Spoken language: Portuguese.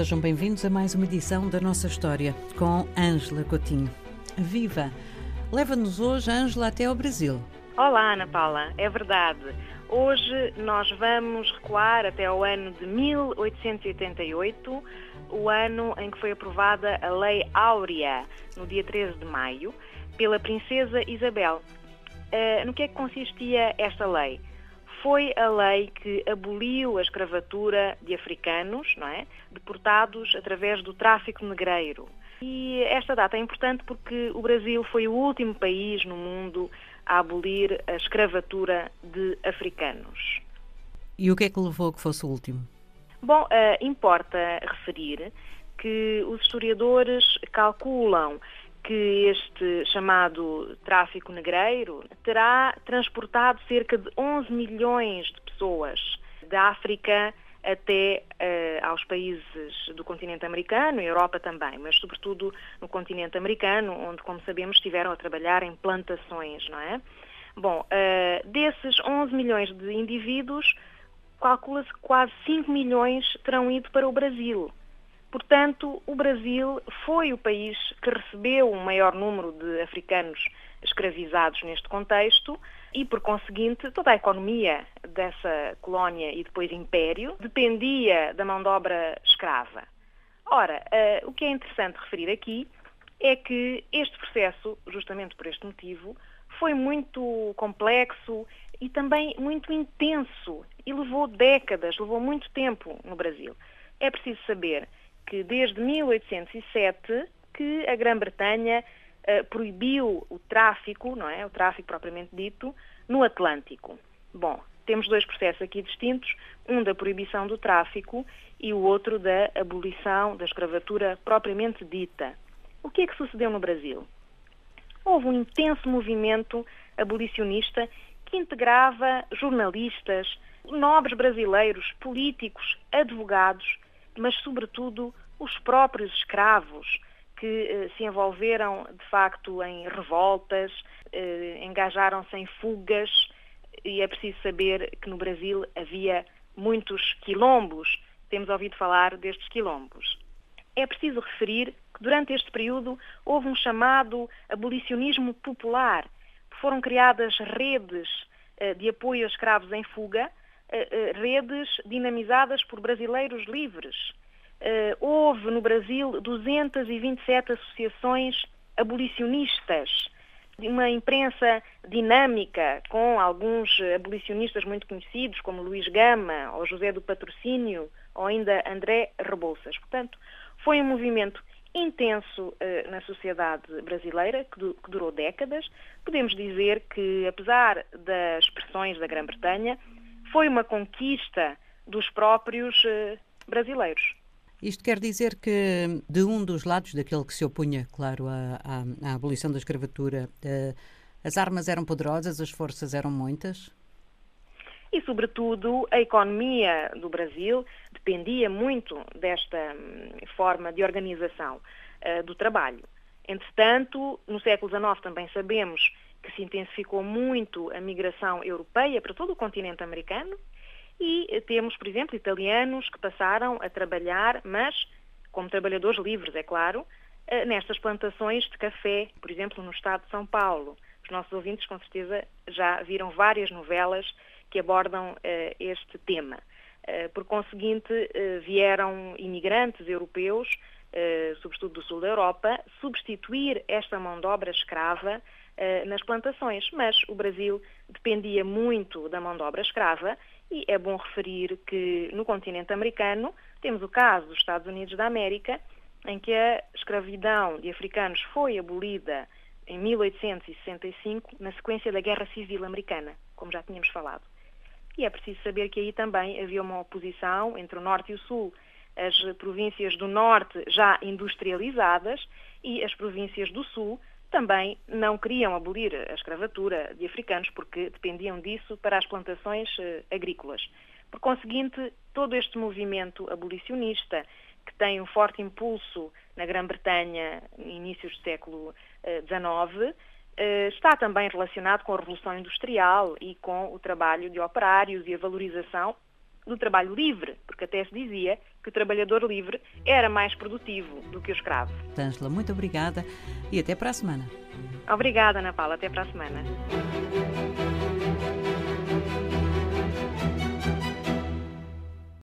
sejam bem-vindos a mais uma edição da nossa história com Ângela Coutinho. Viva! Leva-nos hoje, Ângela, até ao Brasil. Olá, Ana Paula, é verdade. Hoje nós vamos recuar até ao ano de 1888, o ano em que foi aprovada a Lei Áurea, no dia 13 de maio, pela Princesa Isabel. Uh, no que é que consistia esta lei? Foi a lei que aboliu a escravatura de africanos, não é? deportados através do tráfico negreiro. E esta data é importante porque o Brasil foi o último país no mundo a abolir a escravatura de africanos. E o que é que levou a que fosse o último? Bom, uh, importa referir que os historiadores calculam que este chamado tráfico negreiro terá transportado cerca de 11 milhões de pessoas da África até uh, aos países do continente americano Europa também, mas sobretudo no continente americano, onde, como sabemos, estiveram a trabalhar em plantações, não é? Bom, uh, desses 11 milhões de indivíduos, calcula-se que quase 5 milhões terão ido para o Brasil. Portanto, o Brasil foi o país que recebeu o maior número de africanos escravizados neste contexto e, por conseguinte, toda a economia dessa colónia e depois império dependia da mão de obra escrava. Ora, uh, o que é interessante referir aqui é que este processo, justamente por este motivo, foi muito complexo e também muito intenso e levou décadas, levou muito tempo no Brasil. É preciso saber que desde 1807 que a Grã-Bretanha uh, proibiu o tráfico, não é, o tráfico propriamente dito, no Atlântico. Bom, temos dois processos aqui distintos, um da proibição do tráfico e o outro da abolição da escravatura propriamente dita. O que é que sucedeu no Brasil? Houve um intenso movimento abolicionista que integrava jornalistas, nobres brasileiros, políticos, advogados, mas, sobretudo, os próprios escravos, que eh, se envolveram, de facto, em revoltas, eh, engajaram-se em fugas, e é preciso saber que no Brasil havia muitos quilombos. Temos ouvido falar destes quilombos. É preciso referir que durante este período houve um chamado abolicionismo popular. Foram criadas redes eh, de apoio a escravos em fuga, redes dinamizadas por brasileiros livres Uh, houve no Brasil 227 associações abolicionistas, uma imprensa dinâmica, com alguns abolicionistas muito conhecidos, como Luís Gama, ou José do Patrocínio, ou ainda André Rebouças. Portanto, foi um movimento intenso uh, na sociedade brasileira, que, du que, durou décadas. Podemos dizer que, apesar das pressões da Grã-Bretanha, foi uma conquista dos próprios uh, brasileiros. Isto quer dizer que, de um dos lados, daquele que se opunha, claro, à, à, à abolição da escravatura, uh, as armas eram poderosas, as forças eram muitas? E, sobretudo, a economia do Brasil dependia muito desta hum, forma de organização uh, do trabalho. Entretanto, no século XIX também sabemos que se intensificou muito a migração europeia para todo o continente americano e temos, por exemplo, italianos que passaram a trabalhar, mas como trabalhadores livres, é claro, eh, nestas plantações de café, por exemplo, no estado de São Paulo. Os nossos ouvintes, com certeza, já viram várias novelas que abordam uh, este tema. Uh, por conseguinte, vieram imigrantes europeus, sobretudo do sul da Europa, substituir esta mão de obra escrava nas plantações. Mas o Brasil dependia muito da mão de obra escrava e é bom referir que no continente americano temos o caso dos Estados Unidos da América, em que a escravidão de africanos foi abolida em 1865, na sequência da Guerra Civil Americana, como já tínhamos falado. E é preciso saber que aí também havia uma oposição entre o Norte e o Sul. As províncias do Norte já industrializadas e as províncias do Sul também não queriam abolir a escravatura de africanos porque dependiam disso para as plantações eh, agrícolas. Por conseguinte, todo este movimento abolicionista, que tem um forte impulso na Grã-Bretanha, inícios do século XIX, eh, eh, está também relacionado com a Revolução Industrial e com o trabalho de operários e a valorização do trabalho livre, porque até se dizia que o trabalhador livre era mais produtivo do que o escravo. Ângela, muito obrigada e até para a semana. Obrigada, Ana Paula. Até para a semana.